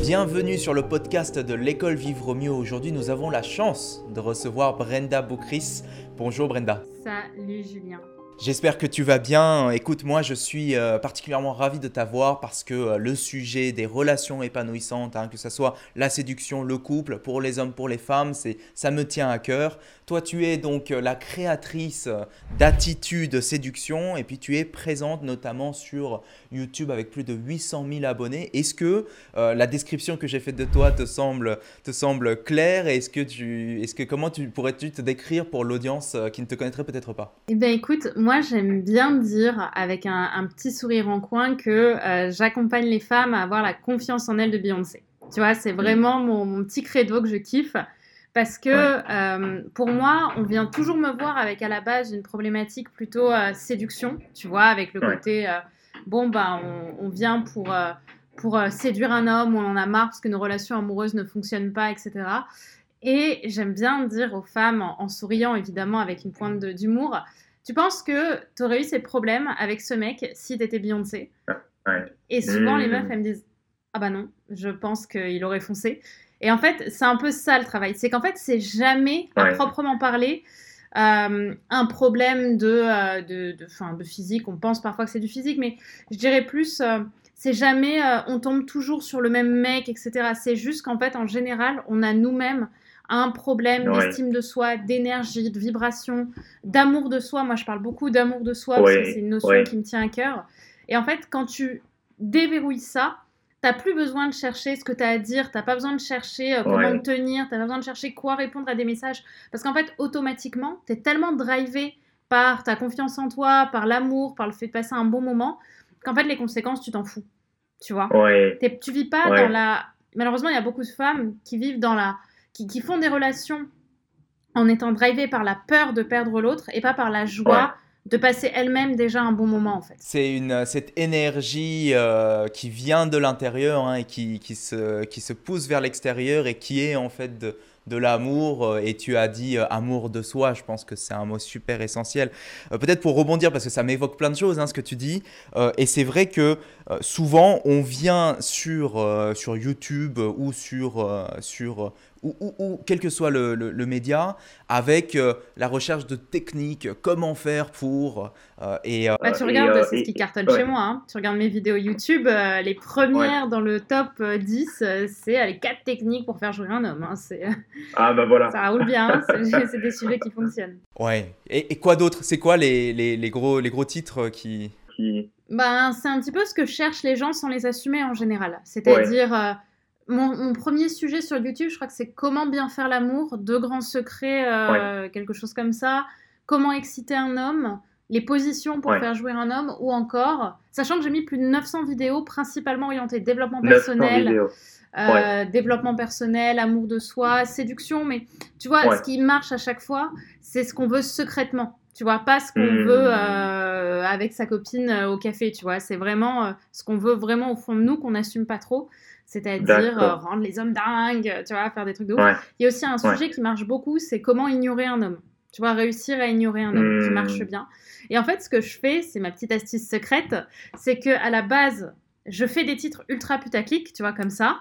Bienvenue sur le podcast de l'école Vivre Mieux. Aujourd'hui, nous avons la chance de recevoir Brenda Boucris. Bonjour Brenda. Salut Julien. J'espère que tu vas bien. Écoute, moi je suis euh, particulièrement ravi de t'avoir parce que euh, le sujet des relations épanouissantes, hein, que ce soit la séduction, le couple, pour les hommes, pour les femmes, c'est ça me tient à cœur. Toi, tu es donc euh, la créatrice d'attitude séduction et puis tu es présente notamment sur YouTube avec plus de 800 000 abonnés. Est-ce que la description que j'ai faite de toi te semble, te semble claire Est-ce que tu, est-ce que comment tu pourrais-tu te décrire pour l'audience qui ne te connaîtrait peut-être pas? Eh bien, écoute, moi moi, j'aime bien dire, avec un, petit sourire en coin, que euh, j'accompagne les femmes à avoir la confiance en elles de Beyoncé. Tu vois, c'est vraiment mon, petit credo que je kiffe. Parce que euh, pour moi, on vient toujours me voir avec à la base une problématique plutôt euh, séduction, tu vois, avec le côté, bon, bah, on, vient pour, pour séduire un homme, on en a marre parce que nos relations amoureuses ne fonctionnent pas, etc. Et j'aime bien dire aux femmes, en souriant évidemment avec une pointe d'humour, tu penses que tu aurais eu ces problèmes avec ce mec si tu étais Beyoncé Et souvent, les meufs, elles me disent Ah bah non, je pense qu'il aurait foncé. Et en fait, c'est un peu ça le travail. C'est qu'en fait, c'est jamais, à proprement parler, euh, un problème de, euh, de, de, de, physique. On pense parfois que c'est du physique, mais je dirais plus. Euh, c'est jamais on tombe toujours sur le même mec, etc. C'est juste qu'en fait, en général, on a nous-mêmes un problème d'estime de soi, d'énergie, de vibration, d'amour de soi. Moi, je parle beaucoup d'amour de soi parce que c'est une notion qui me tient à cœur. Et en fait, quand tu déverrouilles ça, t'as plus besoin de chercher ce que tu as à dire, t'as pas besoin de chercher euh, comment te tenir, t'as pas besoin de chercher quoi répondre à des messages. Parce qu'en fait, automatiquement, tu es tellement drivé par ta confiance en toi, par l'amour, par le fait de passer un bon moment, qu'en fait, les conséquences, tu t'en fous. Tu vois? Tu vis pas dans la... Malheureusement, il y a beaucoup de femmes qui vivent dans la qui, font des relations en étant drivées par la peur de perdre l'autre et pas par la joie de passer elle-même déjà un bon moment en fait. C'est une cette énergie euh, qui vient de l'intérieur hein, et qui, qui, se, qui se pousse vers l'extérieur et qui est en fait de, de l'amour euh, et tu as dit euh, amour de soi, je pense que c'est un mot super essentiel. Peut-être pour rebondir parce que ça m'évoque plein de choses hein, ce que tu dis et c'est vrai que souvent on vient sur, sur YouTube ou sur, sur ou, quel que soit le, média, avec euh, la recherche de techniques, comment faire pour... Euh, et, euh, bah, tu regardes, c'est ce qui cartonne chez moi, hein. tu regardes mes vidéos YouTube, les premières dans le top 10, c'est les 4 techniques pour faire jouer un homme. Hein. ah bah voilà. Ça roule bien, hein. c'est des sujets qui fonctionnent. Ouais, et, quoi d'autre? C'est quoi les, les, les, gros, les gros titres qui... Ben, c'est un petit peu ce que cherchent les gens sans les assumer en général. C'est-à-dire mon, premier sujet sur YouTube, je crois que c'est comment bien faire l'amour, deux grands secrets, euh, quelque chose comme ça. Comment exciter un homme, les positions pour faire jouer un homme, ou encore, sachant que j'ai mis plus de 900 vidéos principalement orientées développement personnel, euh, développement personnel, amour de soi, séduction, mais tu vois, ce qui marche à chaque fois, c'est ce qu'on veut secrètement. Tu vois, pas ce qu'on hmm. veut euh, avec sa copine au café, tu vois. C'est vraiment ce qu'on veut vraiment au fond de nous, qu'on n'assume pas trop c'est-à-dire euh, rendre les hommes dingues, tu vois, faire des trucs de ouf. Il y a aussi un sujet qui marche beaucoup, c'est comment ignorer un homme. Tu vois, réussir à ignorer un homme qui marche hmm. bien. Et en fait, ce que je fais, c'est ma petite astuce secrète, c'est que à la base, je fais des titres ultra putaclic, tu vois, comme ça.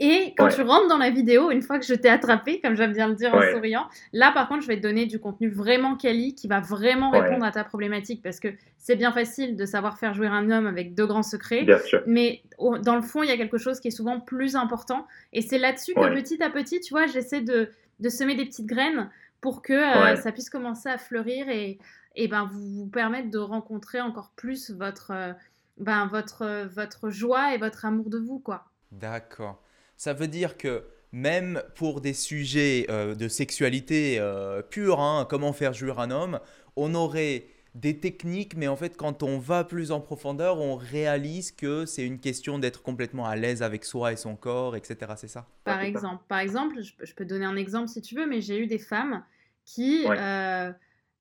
Et quand tu rentres dans la vidéo, une fois que je t'ai attrapé, comme j'aime bien le dire en souriant, là par contre, je vais te donner du contenu vraiment quali qui va vraiment répondre à ta problématique parce que c'est bien facile de savoir faire jouer un homme avec deux grands secrets. Mais dans le fond, il y a quelque chose qui est souvent plus important. Et c'est là-dessus que petit à petit, tu vois, j'essaie de, semer des petites graines pour que euh, ça puisse commencer à fleurir et, et ben, vous, vous permettre de rencontrer encore plus votre, euh, ben, votre, votre joie et votre amour de vous, quoi. D'accord. Ça veut dire que même pour des sujets euh, de sexualité euh, pure, hein, comment faire jouir un homme, on aurait des techniques, mais en fait, quand on va plus en profondeur, on réalise que c'est une question d'être complètement à l'aise avec soi et son corps, etc. C'est ça? Par exemple, par exemple je, peux donner un exemple si tu veux, mais j'ai eu des femmes qui, euh,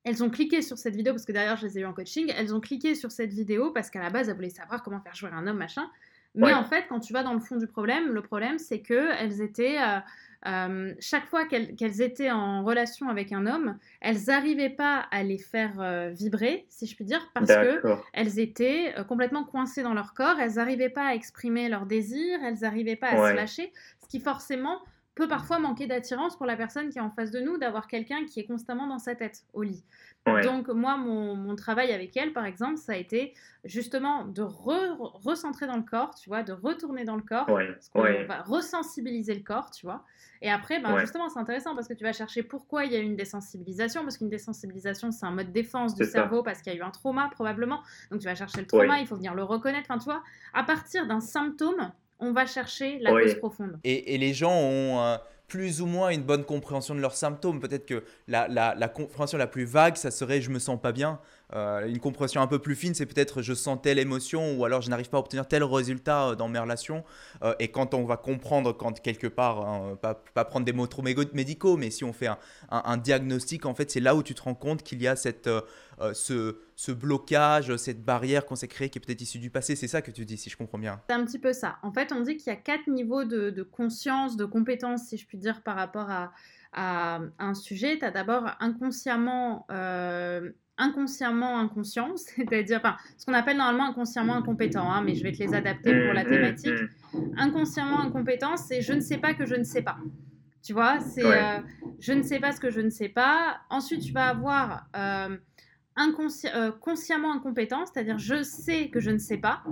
elles ont cliqué sur cette vidéo, parce que derrière, je les ai eu en coaching, elles ont cliqué sur cette vidéo parce qu'à la base, elles voulaient savoir comment faire jouer un homme, machin. Mais en fait, quand tu vas dans le fond du problème, le problème, c'est qu'elles étaient euh, euh, chaque fois qu'elles étaient en relation avec un homme, elles n'arrivaient pas à les faire euh, vibrer, si je puis dire, parce qu'elles étaient complètement coincées dans leur corps, elles n'arrivaient pas à exprimer leurs désirs, elles n'arrivaient pas à se lâcher, ce qui forcément peut parfois manquer d'attirance pour la personne qui est en face de nous, d'avoir quelqu'un qui est constamment dans sa tête au lit. Donc moi, mon, travail avec elle, par exemple, ça a été justement de recentrer dans le corps, tu vois, de retourner dans le corps, On va resensibiliser le corps, tu vois. Et après, ben, justement, c'est intéressant parce que tu vas chercher pourquoi il y a eu une désensibilisation, parce qu'une désensibilisation, c'est un mode de défense du cerveau parce qu'il y a eu un trauma probablement. Donc tu vas chercher le trauma, il faut venir le reconnaître. Enfin, tu vois, à partir d'un symptôme, on va chercher la cause profonde. Et, les gens ont euh, plus ou moins une bonne compréhension de leurs symptômes. Peut-être que la, compréhension la plus vague, ça serait je me sens pas bien. Euh, une compréhension un peu plus fine, c'est peut-être je sens telle émotion ou alors je n'arrive pas à obtenir tel résultat euh, dans mes relations. Euh, et quand on va comprendre, quand quelque part, hein, pas, prendre des mots trop médicaux, mais si on fait un, un, diagnostic, en fait, c'est là où tu te rends compte qu'il y a cette, ce, ce, blocage, cette barrière qu'on s'est créée qui est peut-être issue du passé. C'est ça que tu dis, si je comprends bien. C'est un petit peu ça. En fait, on dit qu'il y a quatre niveaux de, de conscience, de compétence, si je puis dire, par rapport à, à un sujet. Tu as d'abord inconsciemment inconsciemment inconscient, c'est-à-dire enfin, ce qu'on appelle normalement inconsciemment incompétent, hein, mais je vais te les adapter pour la thématique. Inconsciemment incompétent, c'est je ne sais pas que je ne sais pas. Tu vois, c'est euh, je ne sais pas ce que je ne sais pas. Ensuite, tu vas avoir euh, euh, consciemment incompétent, c'est-à-dire je sais que je ne sais pas.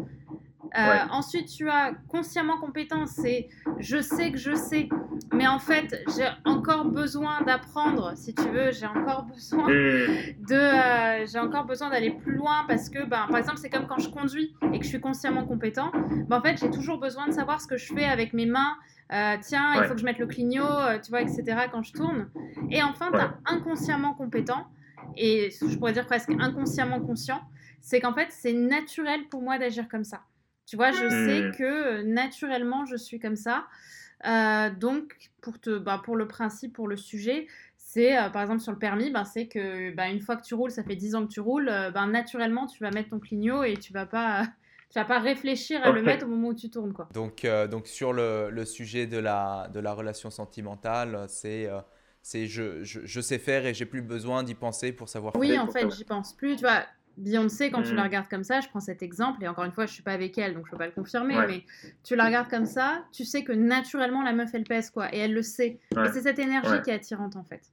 Euh, ensuite, tu as consciemment compétent, c'est je sais que je sais, mais en fait, j'ai encore besoin d'apprendre, si tu veux, j'ai encore besoin hmm. de, euh, j'ai encore besoin d'aller plus loin parce que, ben, par exemple, c'est comme quand je conduis et que je suis consciemment compétent, ben, en fait, j'ai toujours besoin de savoir ce que je fais avec mes mains. Euh, tiens, il faut que je mette le clignot, tu vois, etc. quand je tourne. Et enfin, tu as inconsciemment compétent et je pourrais dire presque inconsciemment conscient, c'est qu'en fait, c'est naturel pour moi d'agir comme ça. Tu vois, je sais mmh. que euh, naturellement, je suis comme ça. Euh, donc, pour, te, bah, pour le principe, pour le sujet, c'est euh, par exemple sur le permis, ben, c'est que bah, une fois que tu roules, ça fait 10 ans que tu roules, ben, naturellement, tu vas mettre ton clignot et tu vas pas. tu vas pas réfléchir à le mettre au moment où tu tournes. Quoi. Donc, donc sur le, le, sujet de la, de la relation sentimentale, c'est c'est je, je, je, sais faire et j'ai plus besoin d'y penser pour savoir oui, faire. Oui, en fait, j'y pense plus. Tu vois, Beyoncé, quand tu la mm. regardes comme ça, je prends cet exemple, et encore une fois, je suis pas avec elle, donc je peux pas le confirmer, mais tu la regardes comme ça, tu sais que naturellement, la meuf, elle pèse, quoi, et elle le sait. Et c'est cette énergie qui est attirante, en fait.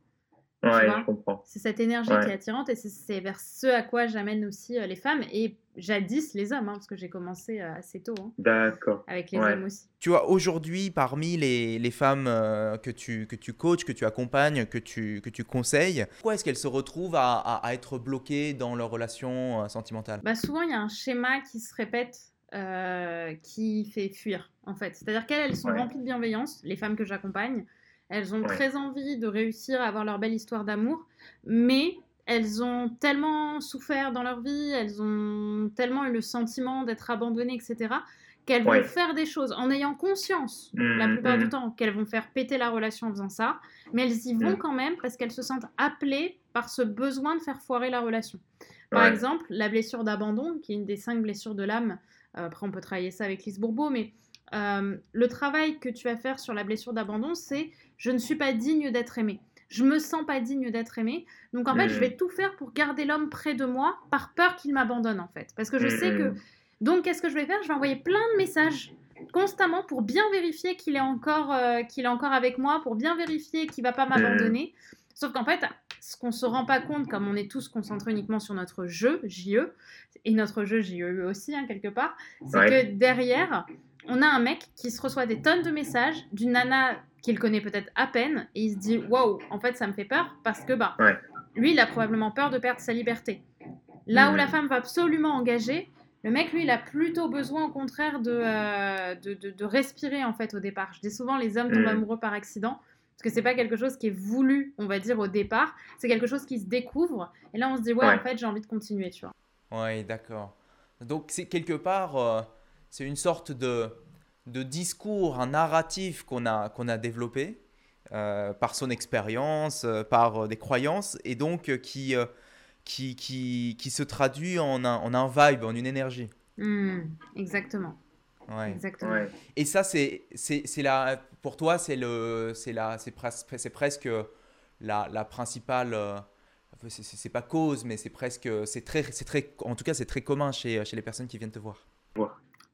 Ouais, je comprends. C'est cette énergie qui est attirante, et c'est vers ce à quoi j'amène aussi euh, les femmes, et jadis les hommes, hein, parce que j'ai commencé euh, assez tôt. Hein, D'accord. Avec les hommes aussi. Tu vois, aujourd'hui, parmi les, les femmes euh, que, tu, que tu coaches, que tu accompagnes, que tu, que tu conseilles, pourquoi est-ce qu'elles se retrouvent à, à, être bloquées dans leur relation euh, sentimentale bah, Souvent, il y a un schéma qui se répète. qui fait fuir en fait. C'est-à-dire qu'elles sont remplies de bienveillance, les femmes que j'accompagne, elles ont très envie de réussir à avoir leur belle histoire d'amour, mais elles ont tellement souffert dans leur vie, elles ont tellement eu le sentiment d'être abandonnées, etc., qu'elles vont faire des choses en ayant conscience, la mmh, plupart du mmh. temps, qu'elles vont faire péter la relation en faisant ça, mais elles y vont mmh. quand même parce qu'elles se sentent appelées par ce besoin de faire foirer la relation. Par exemple, la blessure d'abandon, qui est une des cinq blessures de l'âme, euh, après on peut travailler ça avec Lise Bourbeau, mais euh, le travail que tu vas faire sur la blessure d'abandon, c'est je ne suis pas digne d'être aimée je me sens pas digne d'être aimée. Donc en fait, je vais tout faire pour garder l'homme près de moi par peur qu'il m'abandonne en fait. Parce que je sais que... Donc qu'est-ce que je vais faire? Je vais envoyer plein de messages constamment pour bien vérifier qu'il est, encore, euh, qu'il est encore avec moi, pour bien vérifier qu'il va pas m'abandonner. Sauf qu'en fait, ce qu'on se rend pas compte, comme on est tous concentrés uniquement sur notre jeu, JE, et notre jeu JE aussi, hein, quelque part, c'est que derrière, on a un mec qui se reçoit des tonnes de messages d'une nana qu'il connaît peut-être à peine et il se dit waouh, en fait ça me fait peur parce que bah lui il a probablement peur de perdre sa liberté. Là où hmm. la femme va absolument engager, le mec lui il a plutôt besoin au contraire de, euh, de, de, respirer en fait au départ. Je dis souvent les hommes tombent hmm. amoureux par accident parce que c'est pas quelque chose qui est voulu, on va dire au départ, c'est quelque chose qui se découvre et là on se dit ouais, en fait j'ai envie de continuer, tu vois. Ouais, d'accord. Donc c'est quelque part euh, c'est une sorte de de discours, un narratif qu'on a, qu'on a développé euh, par son expérience, euh, par euh, des croyances, et donc qui, qui, qui, qui, se traduit en un, en un vibe, en une énergie. Hmm, exactement. Ouais. Exactement. Et ça, c'est, c'est, la, pour toi, c'est le, c'est la, c'est c'est presque la, la principale. Euh, c'est pas cause, mais c'est presque, c'est très, c'est très, en tout cas, c'est très commun chez, chez les personnes qui viennent te voir.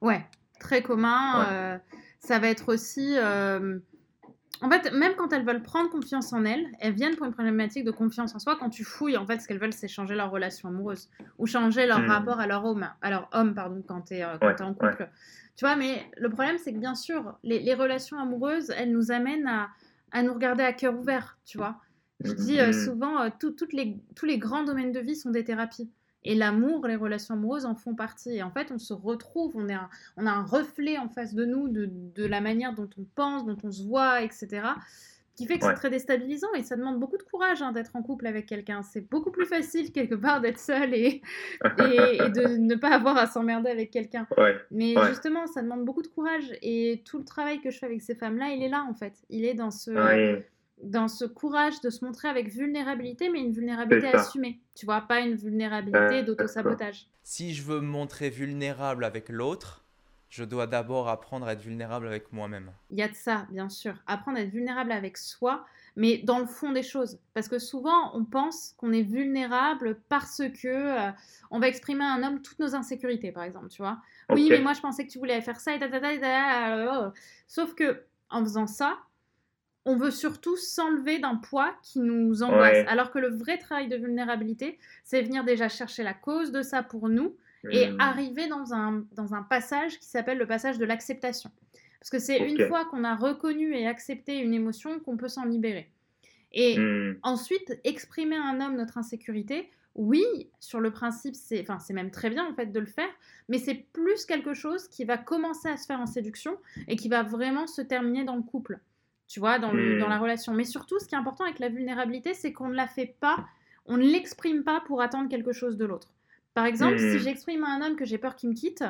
Ouais, très commun. Euh, ça va être aussi. Euh, en fait, même quand elles veulent prendre confiance en elles, elles viennent pour une problématique de confiance en soi. Quand tu fouilles, en fait, ce qu'elles veulent, c'est changer leur relation amoureuse ou changer leur hmm. rapport à leur homme, à leur homme, pardon, quand tu es, euh, en couple. Tu vois, mais le problème, c'est que bien sûr, les, relations amoureuses, elles nous amènent à, à nous regarder à cœur ouvert, tu vois. Je dis hmm. souvent, toutes les, tous les grands domaines de vie sont des thérapies. Et l'amour, les relations amoureuses en font partie. Et en fait, on se retrouve, on, est on a un reflet en face de nous de, de, la manière dont on pense, dont on se voit, etc. Qui fait que c'est très déstabilisant et ça demande beaucoup de courage hein, d'être en couple avec quelqu'un. C'est beaucoup plus facile quelque part d'être seul et, et, de ne pas avoir à s'emmerder avec quelqu'un. Mais justement, ça demande beaucoup de courage et tout le travail que je fais avec ces femmes-là, il est là en fait. Il est dans ce dans ce courage de se montrer avec vulnérabilité, mais une vulnérabilité assumée. Tu vois, pas une vulnérabilité d'auto-sabotage. Si je veux me montrer vulnérable avec l'autre, je dois d'abord apprendre à être vulnérable avec moi-même. Il y a de ça, bien sûr. Apprendre à être vulnérable avec soi, mais dans le fond des choses. Parce que souvent, on pense qu'on est vulnérable parce que euh, on va exprimer à un homme toutes nos insécurités, par exemple, tu vois. Oui, mais moi, je pensais que tu voulais faire ça, et ta, Sauf que en faisant ça, on veut surtout s'enlever d'un poids qui nous angoisse. Alors que le vrai travail de vulnérabilité, c'est venir déjà chercher la cause de ça pour nous et mmh. arriver dans un, dans un passage qui s'appelle le passage de l'acceptation. Parce que c'est une fois qu'on a reconnu et accepté une émotion qu'on peut s'en libérer. Et mmh. ensuite, exprimer à un homme notre insécurité, oui, sur le principe, c'est enfin, même très bien en fait de le faire, mais c'est plus quelque chose qui va commencer à se faire en séduction et qui va vraiment se terminer dans le couple tu vois, dans, dans la hmm. relation. Mais surtout, ce qui est important avec la vulnérabilité, c'est qu'on ne la fait pas, on ne l'exprime pas pour attendre quelque chose de l'autre. Par exemple, si hmm. j'exprime à un homme que j'ai peur qu'il me quitte,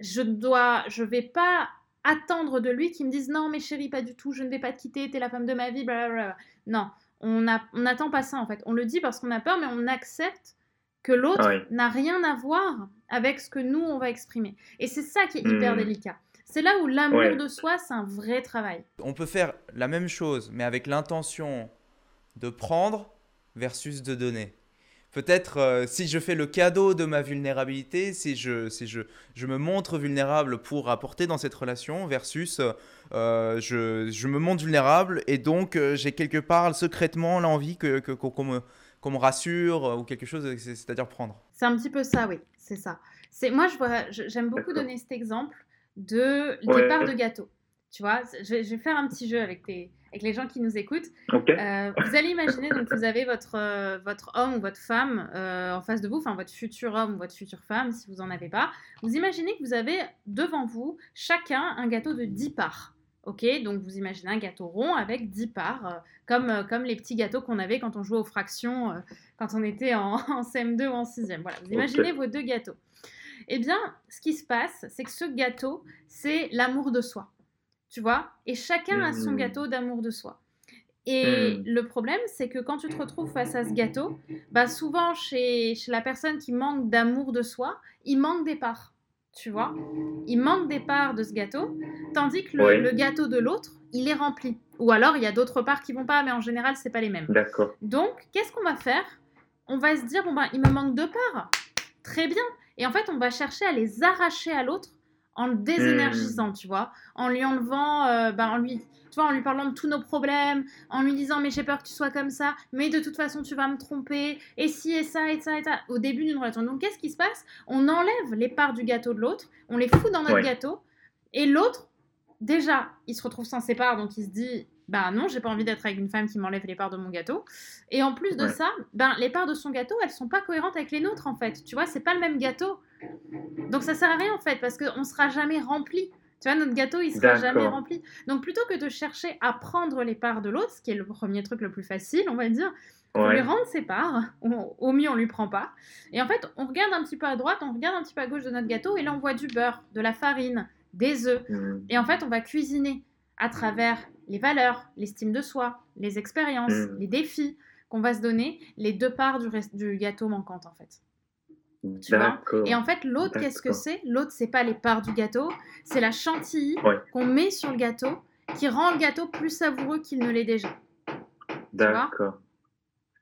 je dois, je vais pas attendre de lui qu'il me dise non mais chérie pas du tout, je ne vais pas te quitter, t'es la femme de ma vie, blablabla. Non, on n'attend pas ça en fait. On le dit parce qu'on a peur, mais on accepte que l'autre n'a rien à voir avec ce que nous on va exprimer. Et c'est ça qui est hyper hmm. délicat. C'est là où l'amour de soi, c'est un vrai travail. On peut faire la même chose, mais avec l'intention de prendre versus de donner. Peut-être euh, si je fais le cadeau de ma vulnérabilité, si je, si je, je me montre vulnérable pour apporter dans cette relation, versus euh, je, je, me montre vulnérable et donc euh, j'ai quelque part secrètement l'envie que, que, qu'on, me, qu'on me rassure ou quelque chose, c'est-à-dire prendre. C'est un petit peu ça, oui, c'est ça. C'est, moi, je vois, j'aime beaucoup donner cet exemple de départ de gâteau. Tu vois, je, vais faire un petit jeu avec, les gens qui nous écoutent. Euh, vous allez imaginer, donc vous avez votre, euh, votre homme ou votre femme euh, en face de vous, enfin votre futur homme ou votre future femme, si vous n'en avez pas. Vous imaginez que vous avez devant vous chacun un gâteau de 10 parts. Ok, donc vous imaginez un gâteau rond avec 10 parts, comme, comme les petits gâteaux qu'on avait quand on jouait aux fractions, quand on était en, en, CM2 ou en 6e. Voilà, vous imaginez vos deux gâteaux. Eh bien, ce qui se passe, c'est que ce gâteau, c'est l'amour de soi. Tu vois? Et chacun a son mmh. gâteau d'amour de soi. Et mmh. le problème, c'est que quand tu te retrouves face à ce gâteau, bah souvent chez, la personne qui manque d'amour de soi, il manque des parts. Tu vois? Il manque des parts de ce gâteau, tandis que le, gâteau de l'autre, il est rempli. Ou alors, il y a d'autres parts qui vont pas, mais en général, c'est pas les mêmes. D'accord. Donc, qu'est-ce qu'on va faire? On va se dire, bon ben, il me manque deux parts. Très bien. Et en fait, on va chercher à les arracher à l'autre en le désénergisant, hmm. tu vois, en lui enlevant, euh, ben, en lui, tu vois, en lui parlant de tous nos problèmes, en lui disant mais j'ai peur que tu sois comme ça, mais de toute façon tu vas me tromper, et si et ça et ça et ça, au début d'une relation. Donc qu'est-ce qui se passe? On enlève les parts du gâteau de l'autre, on les fout dans notre gâteau, et l'autre, déjà, il se retrouve sans ses parts, donc il se dit bah non, j'ai pas envie d'être avec une femme qui m'enlève les parts de mon gâteau. Et en plus de ça, ben les parts de son gâteau, elles sont pas cohérentes avec les nôtres en fait. Tu vois, c'est pas le même gâteau. Donc ça sert à rien en fait parce qu'on sera jamais rempli. Tu vois, notre gâteau, il sera jamais rempli. Donc plutôt que de chercher à prendre les parts de l'autre, ce qui est le premier truc le plus facile, on va dire, on lui rendre ses parts, au mieux on lui prend pas. Et en fait, on regarde un petit peu à droite, on regarde un petit peu à gauche de notre gâteau et là on voit du beurre, de la farine, des œufs. Mmh. Et en fait, on va cuisiner à travers les valeurs, l'estime de soi, les expériences, mm. les défis qu'on va se donner, les deux parts du, du gâteau manquantes en fait. Tu vois? Et en fait, l'autre, qu'est-ce que c'est? L'autre, c'est pas les parts du gâteau, c'est la chantilly qu'on met sur le gâteau qui rend le gâteau plus savoureux qu'il ne l'est déjà. D'accord.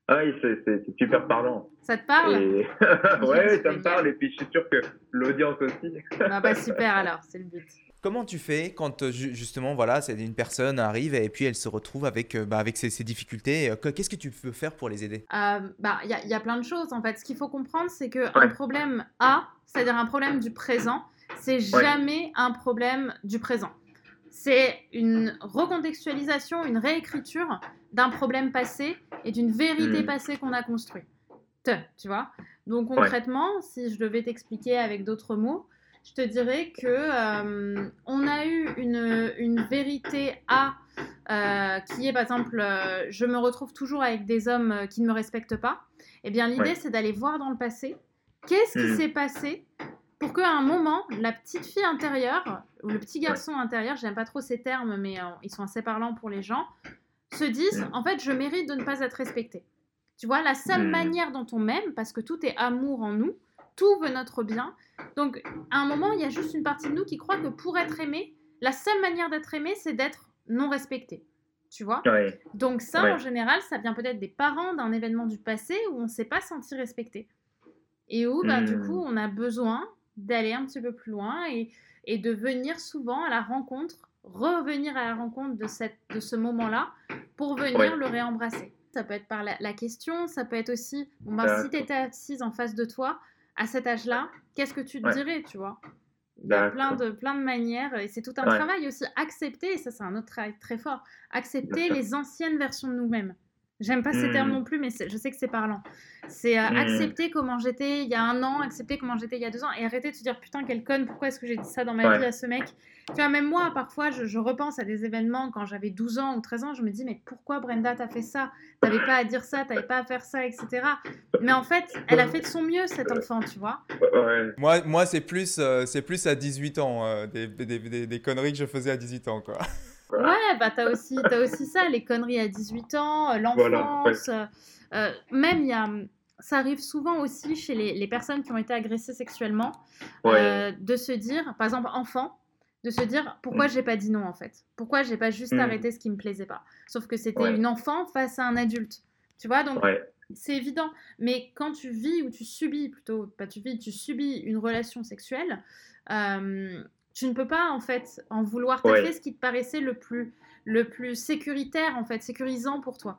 Ah oui, c'est super parlant. Ça te parle? Oui, Ouais, ça me parle. Et puis je suis sûr que l'audience aussi. ah bah super alors, c'est le but. Comment tu fais quand euh, justement voilà, c'est une personne arrive et puis elle se retrouve avec, euh, bah, avec ses, difficultés euh, Qu'est-ce que tu peux faire pour les aider? Bah il y, a plein de choses en fait. Ce qu'il faut comprendre, c'est qu'un problème A, c'est-à-dire un problème du présent, c'est jamais un problème du présent. C'est une recontextualisation, une réécriture d'un problème passé et d'une vérité hmm. passée qu'on a construite. Tu vois? Donc concrètement, si je devais t'expliquer avec d'autres mots, je te dirais que euh, on a eu une, une vérité A euh, qui est par exemple euh, je me retrouve toujours avec des hommes qui ne me respectent pas. Eh bien l'idée c'est d'aller voir dans le passé qu'est-ce qui hmm. s'est passé pour qu'à un moment la petite fille intérieure ou le petit garçon intérieur, j'aime pas trop ces termes mais ils sont assez parlants pour les gens, se disent hmm. en fait je mérite de ne pas être respectée. Tu vois, la seule hmm. manière dont on m'aime, parce que tout est amour en nous, tout veut notre bien. Donc, à un moment, il y a juste une partie de nous qui croit que pour être aimé, la seule manière d'être aimé, c'est d'être non respecté. Tu vois? Donc, ça, en général, ça vient peut-être des parents d'un événement du passé où on ne s'est pas senti respecté. Et où, bah, du coup, hmm. on a besoin d'aller un petit peu plus loin et, et de venir souvent à la rencontre, revenir à la rencontre de, cette, de ce moment-là pour venir le réembrasser. Ça peut être par la, question, ça peut être aussi, bon, bah, si tu étais assise en face de toi, à cet âge-là, qu'est-ce que tu te dirais, tu vois? Il y a plein de, plein de manières, et c'est tout un travail aussi, accepter, et ça c'est un autre travail très fort, accepter les anciennes versions de nous-mêmes. J'aime pas ces termes mmh. non plus, mais je sais que c'est parlant. C'est euh, mmh. accepter comment j'étais il y a un an, accepter comment j'étais il y a deux ans, et arrêter de se dire putain, quelle conne, pourquoi est-ce que j'ai dit ça dans ma vie à ce mec? Tu vois, même moi, parfois, je, repense à des événements quand j'avais 12 ans ou 13 ans, je me dis, mais pourquoi Brenda t'as fait ça? T'avais pas à dire ça, t'avais pas à faire ça, etc. Mais en fait, elle a fait de son mieux, cet enfant, tu vois. Moi, moi c'est plus, euh, c'est plus à 18 ans, euh, des, des, des, des conneries que je faisais à 18 ans, quoi. Ouais, bah t'as aussi, as aussi ça, les conneries à 18 ans, euh, l'enfance. Euh, euh, même, y a, ça arrive souvent aussi chez les, les personnes qui ont été agressées sexuellement, de se dire, par exemple, enfant, de se dire pourquoi mm. j'ai pas dit non en fait? Pourquoi j'ai pas juste mm. arrêté ce qui me plaisait pas? Sauf que c'était une enfant face à un adulte. Tu vois, donc c'est évident. Mais quand tu vis ou tu subis, plutôt, pas tu vis, tu subis une relation sexuelle, tu ne peux pas en fait en vouloir. Tu fait ce qui te paraissait le plus, le plus sécuritaire en fait, sécurisant pour toi.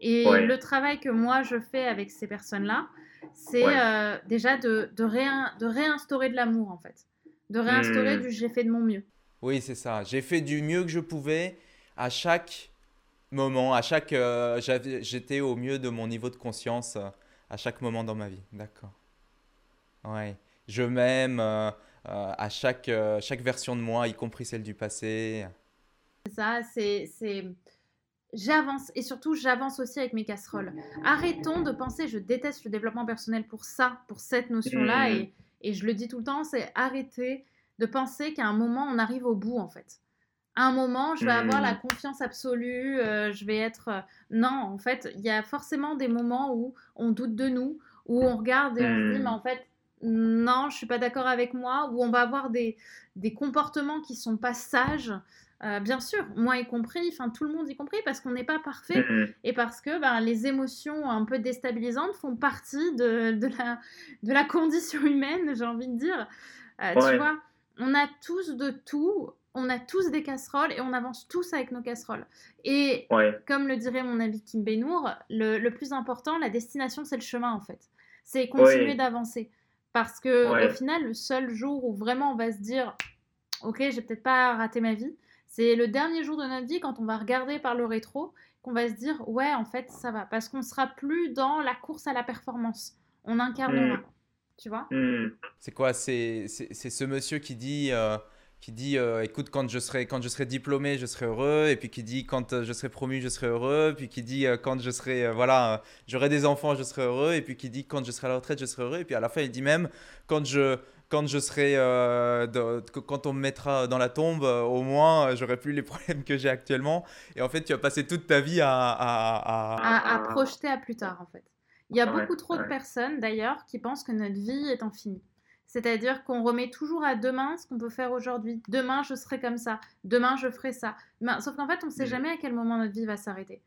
Et le travail que moi je fais avec ces personnes-là, c'est euh, déjà de, de, de, réinstaurer de l'amour en fait. De réinstaurer hmm. du j'ai fait de mon mieux. Oui, c'est ça. J'ai fait du mieux que je pouvais à chaque moment, à chaque. Euh, j'étais au mieux de mon niveau de conscience euh, à chaque moment dans ma vie. D'accord. Ouais. Je m'aime. Euh, à chaque, euh, chaque version de moi, y compris celle du passé. Ça, c'est j'avance et surtout j'avance aussi avec mes casseroles. Arrêtons de penser je déteste le développement personnel pour ça, pour cette notion-là mmh. et, et, je le dis tout le temps, c'est arrêter de penser qu'à un moment on arrive au bout en fait. À un moment, je vais avoir la mmh. confiance absolue, euh, je vais être non, en fait, il y a forcément des moments où on doute de nous, où on regarde et on se dit mmh. mais en fait, non, je suis pas d'accord avec moi, ou on va avoir des, des comportements qui sont pas sages. Euh, bien sûr, moi y compris, enfin tout le monde y compris, parce qu'on n'est pas parfait mm-hmm. et parce que ben, les émotions un peu déstabilisantes font partie de, de, la, de la condition humaine, j'ai envie de dire. Euh, tu vois, on a tous de tout, on a tous des casseroles et on avance tous avec nos casseroles. Et comme le dirait mon ami Kim Benour, le, le plus important, la destination, c'est le chemin en fait. C'est continuer d'avancer. Parce que au final, le seul jour où vraiment on va se dire, ok, j'ai peut-être pas raté ma vie, c'est le dernier jour de notre vie quand on va regarder par le rétro, qu'on va se dire, ouais, en fait, ça va, parce qu'on sera plus dans la course à la performance. On incarnera, mmh. tu vois? Mmh. C'est quoi? C'est ce monsieur qui dit. Euh, qui dit euh, écoute quand je serai quand je serai diplômé je serai heureux. Et puis qui dit quand euh, je serai promu je serai heureux. Puis qui dit euh, quand je serai voilà j'aurai des enfants je serai heureux. Et puis qui dit quand je serai à la retraite je serai heureux. Et puis à la fin il dit même quand je quand je serai quand on me mettra dans la tombe au moins j'aurai plus les problèmes que j'ai actuellement. Et en fait tu as passé toute ta vie à à, à... à, projeter à plus tard en fait. Il y a beaucoup trop de personnes d'ailleurs qui pensent que notre vie est infinie C'est-à-dire qu'on remet toujours à demain ce qu'on peut faire aujourd'hui. Demain, je serai comme ça. Demain, je ferai ça. sauf qu'en fait, on ne sait mmh. jamais à quel moment notre vie va s'arrêter.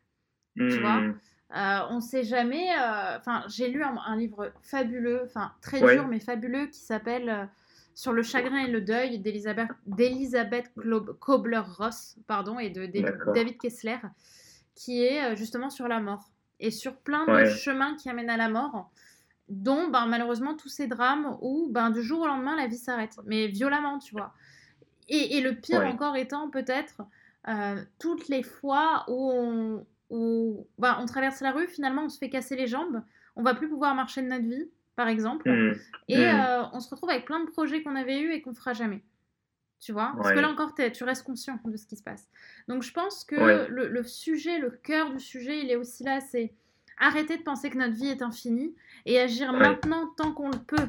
Tu vois? Euh, On ne sait jamais. Euh, enfin, j'ai lu un, livre fabuleux, enfin très dur mais fabuleux, qui s'appelle euh, Sur le chagrin et le deuil d'Elisabeth Kobler-Ross, pardon, et de David Kessler, qui est justement sur la mort et sur plein de chemins qui amènent à la mort dont ben, malheureusement tous ces drames où ben, du jour au lendemain la vie s'arrête, mais violemment, tu vois. Et, le pire encore étant peut-être euh, toutes les fois où, on, où ben, on, traverse la rue, finalement on se fait casser les jambes, on va plus pouvoir marcher de notre vie, par exemple, mmh. et mmh. Euh, on se retrouve avec plein de projets qu'on avait eus et qu'on fera jamais. Tu vois Parce que là encore, tu restes conscient de ce qui se passe. Donc je pense que le, le, sujet, le cœur du sujet, il est aussi là, c'est arrêter de penser que notre vie est infinie et agir maintenant tant qu'on le peut.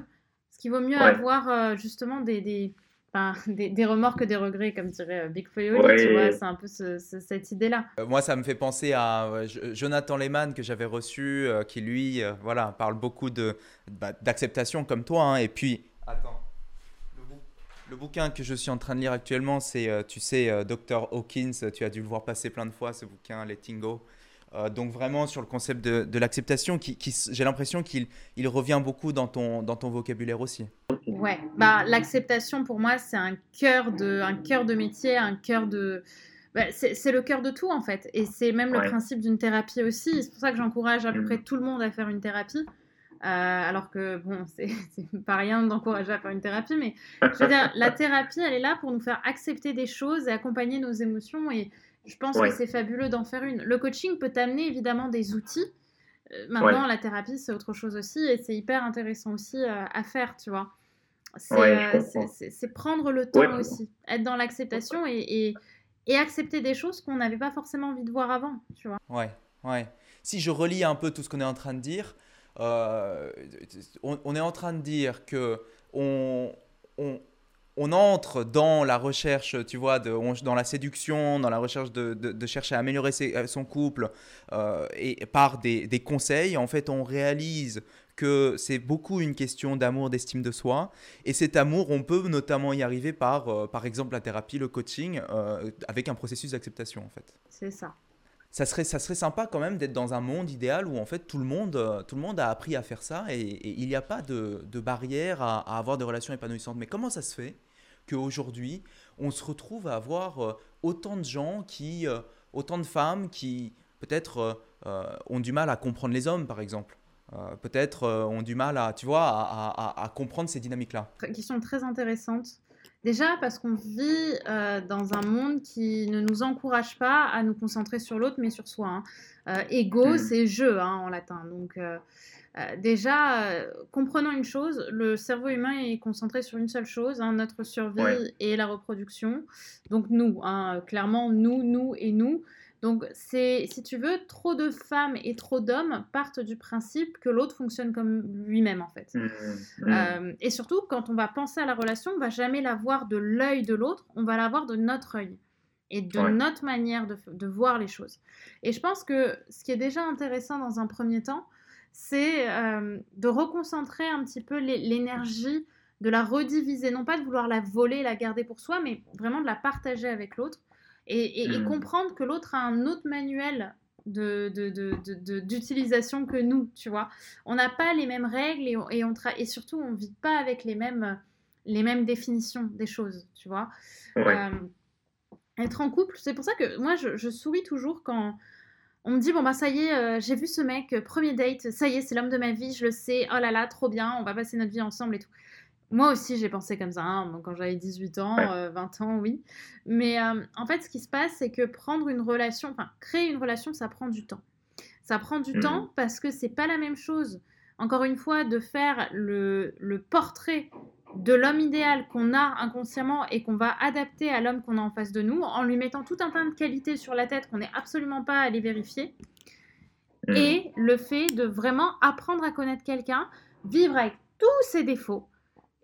Ce qui vaut mieux avoir euh, justement des, des, des, remords que des regrets, comme dirait euh, Big Flo tu vois, c'est un peu cette idée-là. Euh, moi, ça me fait penser à Jonathan Lehman que j'avais reçu, qui lui, voilà, parle beaucoup de bah, d'acceptation comme toi. Hein. et puis, attends, le, bouquin que je suis en train de lire actuellement, c'est, tu sais, Dr. Hawkins, tu as dû le voir passer plein de fois, ce bouquin, Les Tingo. Euh, donc vraiment sur le concept de, l'acceptation, qui, j'ai l'impression qu'il il revient beaucoup dans ton, dans ton vocabulaire aussi. Ouais, bah, l'acceptation pour moi c'est un cœur de, un cœur de métier, un cœur de... Bah, c'est le cœur de tout en fait. Et c'est même le principe d'une thérapie aussi. C'est pour ça que j'encourage à peu près tout le monde à faire une thérapie. Euh, alors que bon, c'est pas rien d'encourager à faire une thérapie, mais je veux dire, la thérapie, elle est là pour nous faire accepter des choses et accompagner nos émotions et, je pense que c'est fabuleux d'en faire une. Le coaching peut t'amener évidemment des outils. Euh, maintenant, la thérapie, c'est autre chose aussi et c'est hyper intéressant aussi euh, à faire, tu vois. Euh, c'est prendre le temps aussi, être dans l'acceptation et, et, accepter des choses qu'on n'avait pas forcément envie de voir avant, tu vois. Ouais, ouais. Si je relis un peu tout ce qu'on est en train de dire, on, on, est en train de dire que on, on, on entre dans la recherche, tu vois, de, dans la séduction, dans la recherche de, chercher à améliorer euh, son couple euh, et par des, conseils, en fait, on réalise que c'est beaucoup une question d'amour, d'estime de soi. Et cet amour, on peut notamment y arriver par, euh, par exemple, la thérapie, le coaching, avec un processus d'acceptation, en fait. C'est ça. Ça serait, ça serait sympa quand même d'être dans un monde idéal où en fait tout le monde, tout le monde a appris à faire ça et, il n'y a pas de, de barrière à, à, avoir des relations épanouissantes. Mais comment ça se fait? Qu'aujourd'hui, on se retrouve à avoir euh, autant de gens qui, euh, autant de femmes qui peut-être euh, ont du mal à comprendre les hommes, par exemple. peut-être ont du mal à, tu vois, à, à, comprendre ces dynamiques-là. Question très intéressante. Déjà parce qu'on vit dans un monde qui ne nous encourage pas à nous concentrer sur l'autre, mais sur soi. Hein. ego, mmh. c'est jeu hein, en latin. Donc euh, déjà, euh, comprenons une chose, le cerveau humain est concentré sur une seule chose, hein, notre survie et la reproduction. Donc nous, hein, clairement, nous, nous et nous. Donc c'est, si tu veux, trop de femmes et trop d'hommes partent du principe que l'autre fonctionne comme lui-même en fait. Mmh, mmh. Euh, et surtout, quand on va penser à la relation, on va jamais la voir de l'œil de l'autre, on va la voir de notre œil et de notre manière de, de, voir les choses. Et je pense que ce qui est déjà intéressant dans un premier temps, c'est euh, de reconcentrer un petit peu l'énergie, de la rediviser, non pas de vouloir la voler, la garder pour soi, mais vraiment de la partager avec l'autre et, mmh. comprendre que l'autre a un autre manuel d'utilisation que nous, tu vois. On n'a pas les mêmes règles et, et, on et surtout on ne vit pas avec les mêmes, les mêmes définitions des choses, tu vois. Euh, être en couple, c'est pour ça que moi je souris toujours quand on me dit bon bah ça y est, euh, j'ai vu ce mec, euh, premier date, ça y est, c'est l'homme de ma vie, je le sais, oh là là, trop bien, on va passer notre vie ensemble et tout. Moi aussi, j'ai pensé comme ça, hein, quand j'avais 18 ans, 20 euh, ans, oui. Mais en fait, ce qui se passe, c'est que prendre une relation, enfin, créer une relation, ça prend du temps. Ça prend du mmh. temps parce que c'est pas la même chose, encore une fois, de faire le, le portrait de l'homme idéal qu'on a inconsciemment et qu'on va adapter à l'homme qu'on a en face de nous en lui mettant tout un tas de qualités sur la tête qu'on n'est absolument pas les vérifier. Mm. Et le fait de vraiment apprendre à connaître quelqu'un, vivre avec tous ses défauts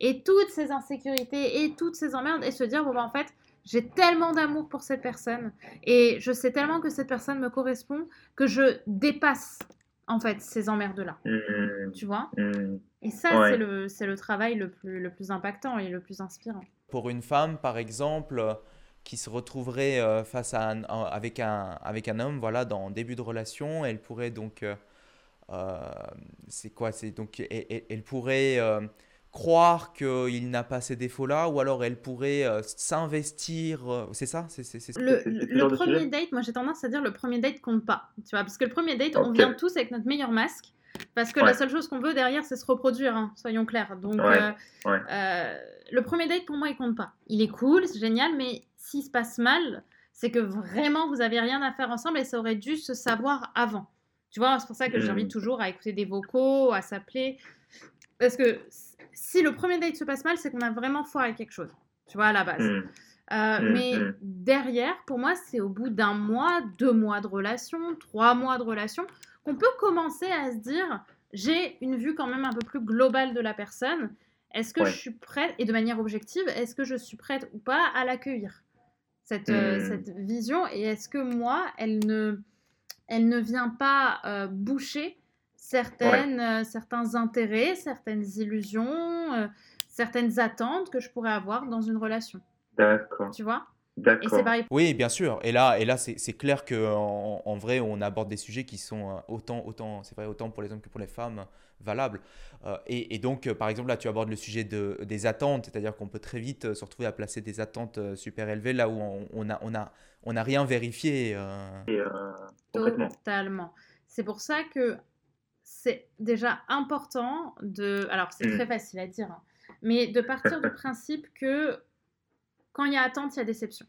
et toutes ses insécurités et toutes ses emmerdes et se dire, bon, bah, en fait, j'ai tellement d'amour pour cette personne et je sais tellement que cette personne me correspond que je dépasse en fait, ces emmerdes-là. Hmm. Tu vois? Hmm. Et ça, Ouais. c'est le, c'est le travail le plus, le plus impactant et le plus inspirant. Pour une femme, par exemple, qui se retrouverait euh, face à un, avec un, avec un homme, voilà, dans début de relation, elle pourrait donc, euh, euh, c'est quoi, c'est donc, elle, elle- elle pourrait euh, croire qu'il n'a pas ces défauts-là, ou alors elle pourrait euh, s'investir, euh, c'est ça, c'est c'est- c'est- Le, premier date, moi j'ai tendance à dire le premier date compte pas. Tu vois, parce que le premier date, on vient tous avec notre meilleur masque. Parce que Ouais. la seule chose qu'on veut derrière, c'est se reproduire, hein, soyons clairs. Donc, Ouais, euh, ouais. euh, le premier date, pour moi, il compte pas. Il est cool, c'est génial, mais s'il se passe mal, c'est que vraiment, vous avez rien à faire ensemble et ça aurait dû se savoir avant. Tu vois, c'est pour ça que Mm. j'invite toujours à écouter des vocaux, à s'appeler. Parce que si le premier date se passe mal, c'est qu'on a vraiment foiré quelque chose. Tu vois, à la base. Hmm. Euh, Mm, mais mm. derrière, pour moi, c'est au bout d'un mois, deux mois de relation, trois mois de relation, qu'on peut commencer à se dire, j'ai une vue quand même un peu plus globale de la personne. Est-ce que Ouais. je suis prête, et de manière objective, est-ce que je suis prête ou pas à l'accueillir, cette, euh, cette vision? Et est-ce que moi, elle ne, elle ne vient pas euh, boucher certaines, euh, certains intérêts, certaines illusions, euh, certaines attentes que je pourrais avoir dans une relation D'accord, Tu vois? Et d'accord. c'est pareil. Oui, bien sûr. Et là, et là c'est c'est clair qu'en en, vrai, on aborde des sujets qui sont euh, autant, autant, c'est vrai, autant pour les hommes que pour les femmes, valables. Euh, et, et donc, par exemple, là, tu abordes le sujet de, des attentes, c'est-à-dire qu'on peut très vite se retrouver à placer des attentes super élevées là où on on a, on a, on a rien vérifié. euh. Et, euh. Totalement. C'est pour ça que c'est déjà important de. Alors, c'est Mm. très facile à dire, hein, mais de partir du principe que quand il y a attente, il y a déception.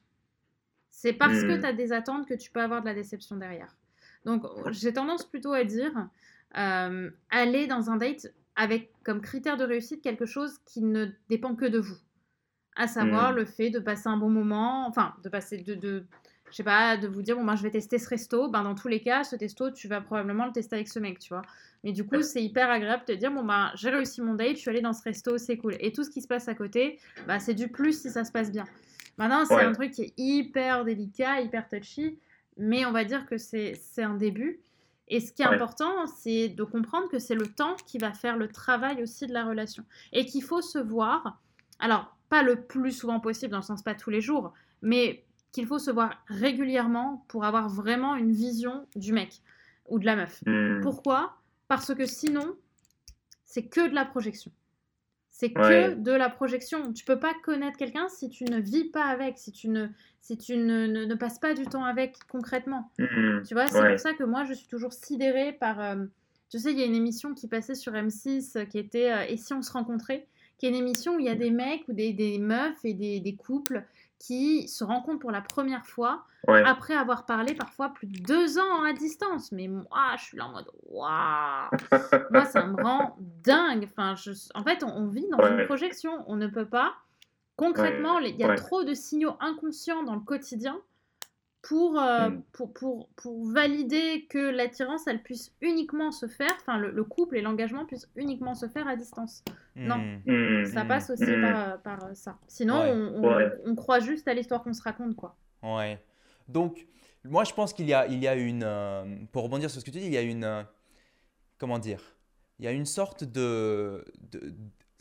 C'est parce que Mm. tu as des attentes que tu peux avoir de la déception derrière. Donc, j'ai tendance plutôt à dire euh, aller dans un date avec comme critère de réussite quelque chose qui ne dépend que de vous. À savoir Mm. le fait de passer un bon moment, enfin, de passer de. de je sais pas, de vous dire, bon, ben, je vais tester ce resto. Ben, dans tous les cas, ce testo, tu vas probablement le tester avec ce mec, tu vois. Mais du coup, c'est hyper agréable de te dire, bon, ben, j'ai réussi mon date, je suis allée dans ce resto, c'est cool. Et tout ce qui se passe à côté, bah, c'est du plus si ça se passe bien. Maintenant, c'est Ouais. un truc qui est hyper délicat, hyper touchy, mais on va dire que c'est c'est un début. Et ce qui est Ouais. important, c'est de comprendre que c'est le temps qui va faire le travail aussi de la relation. Et qu'il faut se voir, alors pas le plus souvent possible, dans le sens pas tous les jours, mais qu'il faut se voir régulièrement pour avoir vraiment une vision du mec ou de la meuf. Hmm. Pourquoi? Parce que sinon, c'est que de la projection. C'est que Ouais. de la projection. Tu peux pas connaître quelqu'un si tu ne vis pas avec, si tu ne, si tu ne, ne, ne passes pas du temps avec concrètement. Hmm. Tu vois, c'est Ouais. pour ça que moi, je suis toujours sidérée par... euh, tu sais, il y a une émission qui passait sur M6 euh, qui était euh, Et si on se rencontrait? Qui est une émission où il y a des mecs ou des, des meufs et des, des couples qui se rencontrent pour la première fois Ouais. après avoir parlé parfois plus de deux ans à distance. Mais moi, je suis là en mode waouh Moi, ça me rend dingue. Enfin, je... En fait, on, on vit dans Ouais. une projection. On ne peut pas. Concrètement, il y a trop de signaux inconscients dans le quotidien pour, euh, Mm. pour, pour, pour valider que l'attirance, elle puisse uniquement se faire, enfin, le, le couple et l'engagement puissent uniquement se faire à distance. Non. Hmm. Hmm. Ça passe aussi par, euh, par euh, ça. Sinon, Ouais. on, on- Ouais. on croit juste à l'histoire qu'on se raconte, quoi. Ouais. Donc, moi, je pense qu'il y a, il y a une. euh, pour rebondir sur ce que tu dis, il y a une. euh, comment dire Il y a une sorte de. de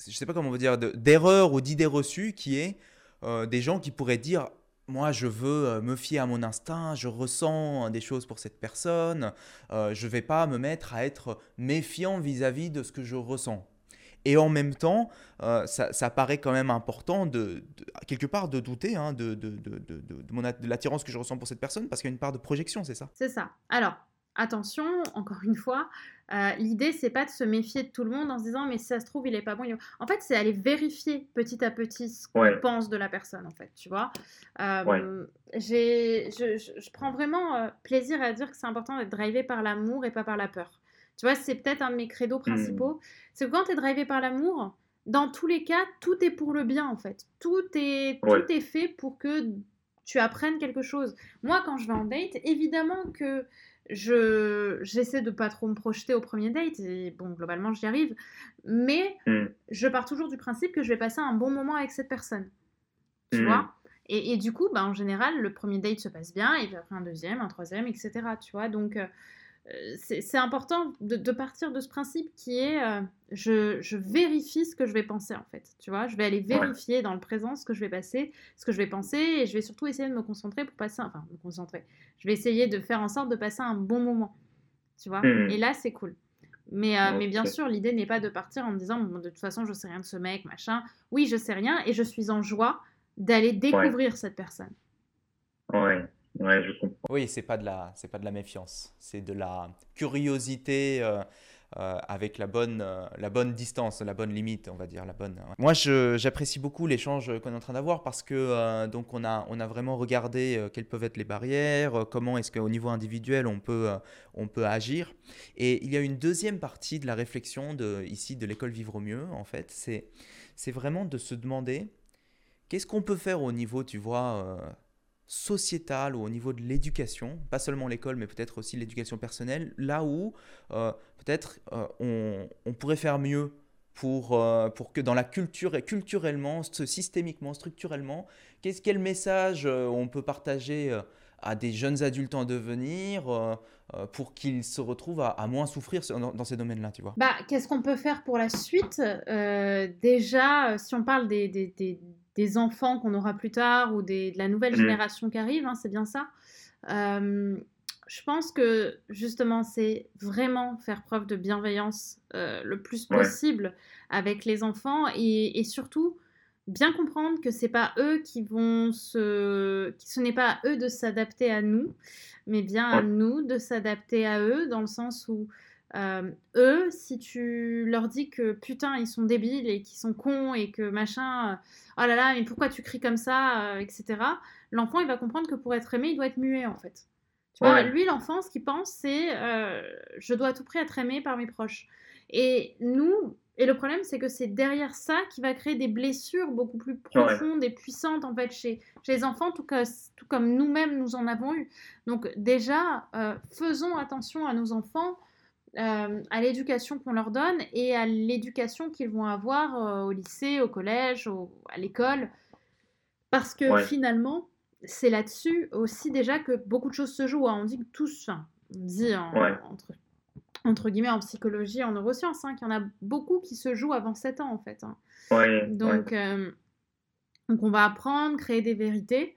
je sais pas comment on veut dire, de- d'erreur ou d'idée reçue qui est euh, des gens qui pourraient dire Moi, je veux euh, me fier à mon instinct, je ressens des choses pour cette personne, euh, je vais pas me mettre à être méfiant vis-à-vis de ce que je ressens. Et en même temps, euh, ça, paraît quand même important de, quelque part de douter hein, de, de, de l'attirance que je ressens pour cette personne parce qu'il y a une part de projection, c'est ça? C'est ça. Alors, attention, encore une fois, euh, l'idée, c'est pas de se méfier de tout le monde en se disant, mais si ça se trouve, il est pas bon. il En fait, c'est aller vérifier petit à petit ce qu'on Ouais. pense de la personne, en fait, tu vois. Euh, Ouais. j'ai, je, je- je prends vraiment euh, plaisir à dire que c'est important d'être drivé par l'amour et pas par la peur. Tu vois, c'est peut-être un de mes credos principaux. C'est que quand tu es drivé par l'amour, dans tous les cas, tout est pour le bien, en fait. Tout est, Ouais. tout est fait pour que tu apprennes quelque chose. Moi, quand je vais en date, évidemment que je j'essaie de pas trop me projeter au premier date et bon globalement j'y arrive mais Hmm. je pars toujours du principe que je vais passer un bon moment avec cette personne tu Mhm. vois? Et, et du coup bah, en général le premier date se passe bien et puis après un deuxième un troisième etc tu vois? Donc euh, c'est important de, partir de ce principe qui est je, je, vérifie ce que je vais penser en fait. Tu vois, je vais aller vérifier dans le présent ce que je vais passer, ce que je vais penser et je vais surtout essayer de me concentrer pour passer, enfin me concentrer. Je vais essayer de faire en sorte de passer un bon moment. Tu vois, mmh. et là c'est cool. Mais, mais bien sûr, l'idée n'est pas de partir en me disant de toute façon je sais rien de ce mec, machin. Oui, je sais rien et je suis en joie d'aller découvrir cette personne. Ouais. Je comprends. Oui, c'est pas de la, c'est pas de la méfiance, c'est de la curiosité euh, euh, avec la bonne, euh, la bonne distance, la bonne limite, on va dire la bonne. Moi, j'apprécie beaucoup l'échange qu'on est en train d'avoir parce que donc on a, on a vraiment regardé quelles peuvent être les barrières, comment est-ce qu'au niveau individuel on peut, on peut agir. Et il y a une deuxième partie de la réflexion de ici de l'école Vivre au mieux, en fait, c'est, c'est vraiment de se demander qu'est-ce qu'on peut faire au niveau, tu vois sociétale ou au niveau de l'éducation, pas seulement l'école, mais peut-être aussi l'éducation personnelle, là où euh, peut-être euh, on, pourrait faire mieux pour, euh, pour que dans la culture, et culturellement, systémiquement, structurellement, qu'est-ce quel message on peut partager à des jeunes adultes en devenir pour qu'ils se retrouvent à, moins souffrir dans, ces domaines-là, tu vois? Bah, Qu'est-ce qu'on peut faire pour la suite? Déjà, si on parle des enfants qu'on aura plus tard ou des, de la nouvelle mmh. génération qui arrive, hein, c'est bien ça. je pense que justement, c'est vraiment faire preuve de bienveillance euh, le plus possible avec les enfants et, surtout bien comprendre que c'est pas eux qui vont se, ce n'est pas à eux de s'adapter à nous, mais bien à nous de s'adapter à eux dans le sens où euh, eux, si tu leur dis que putain, ils sont débiles et qu'ils sont cons et que machin, euh, oh là là, mais pourquoi tu cries comme ça, euh, etc., l'enfant, il va comprendre que pour être aimé, il doit être muet, en fait. Tu vois, lui, l'enfant, ce qu'il pense, c'est je dois à tout prix être aimé par mes proches. Et nous, et le problème, c'est que c'est derrière ça qui va créer des blessures beaucoup plus profondes et puissantes, en fait, chez, chez les enfants, tout, tout comme nous-mêmes, nous en avons eu. Donc, déjà, faisons attention à nos enfants euh, à l'éducation qu'on leur donne et à l'éducation qu'ils vont avoir euh, au lycée, au collège, à l'école. Parce que finalement, c'est là-dessus aussi déjà que beaucoup de choses se jouent. Hein. On dit que tous, on dit entre, entre, guillemets en psychologie, en neurosciences, hein, qu'il y en a beaucoup qui se jouent avant 7 ans en fait. Hein. donc, euh, donc on va apprendre, créer des vérités.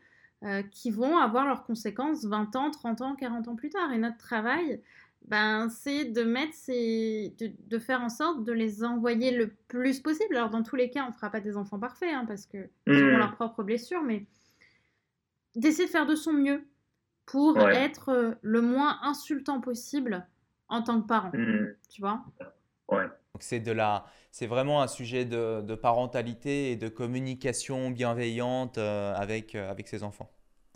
qui vont avoir leurs conséquences 20 ans, 30 ans, 40 ans plus tard. Et notre travail, ben, c'est de mettre ces... de, faire en sorte de les envoyer le plus possible. Alors dans tous les cas, on ne fera pas des enfants parfaits hein, parce qu'ils mmh. auront leurs propres blessures, mais d'essayer de faire de son mieux pour être euh, le moins insultant possible en tant que parent. Mmh. Tu vois Ouais. C'est de la, c'est vraiment un sujet de, parentalité et de communication bienveillante euh, avec, euh, avec ses enfants.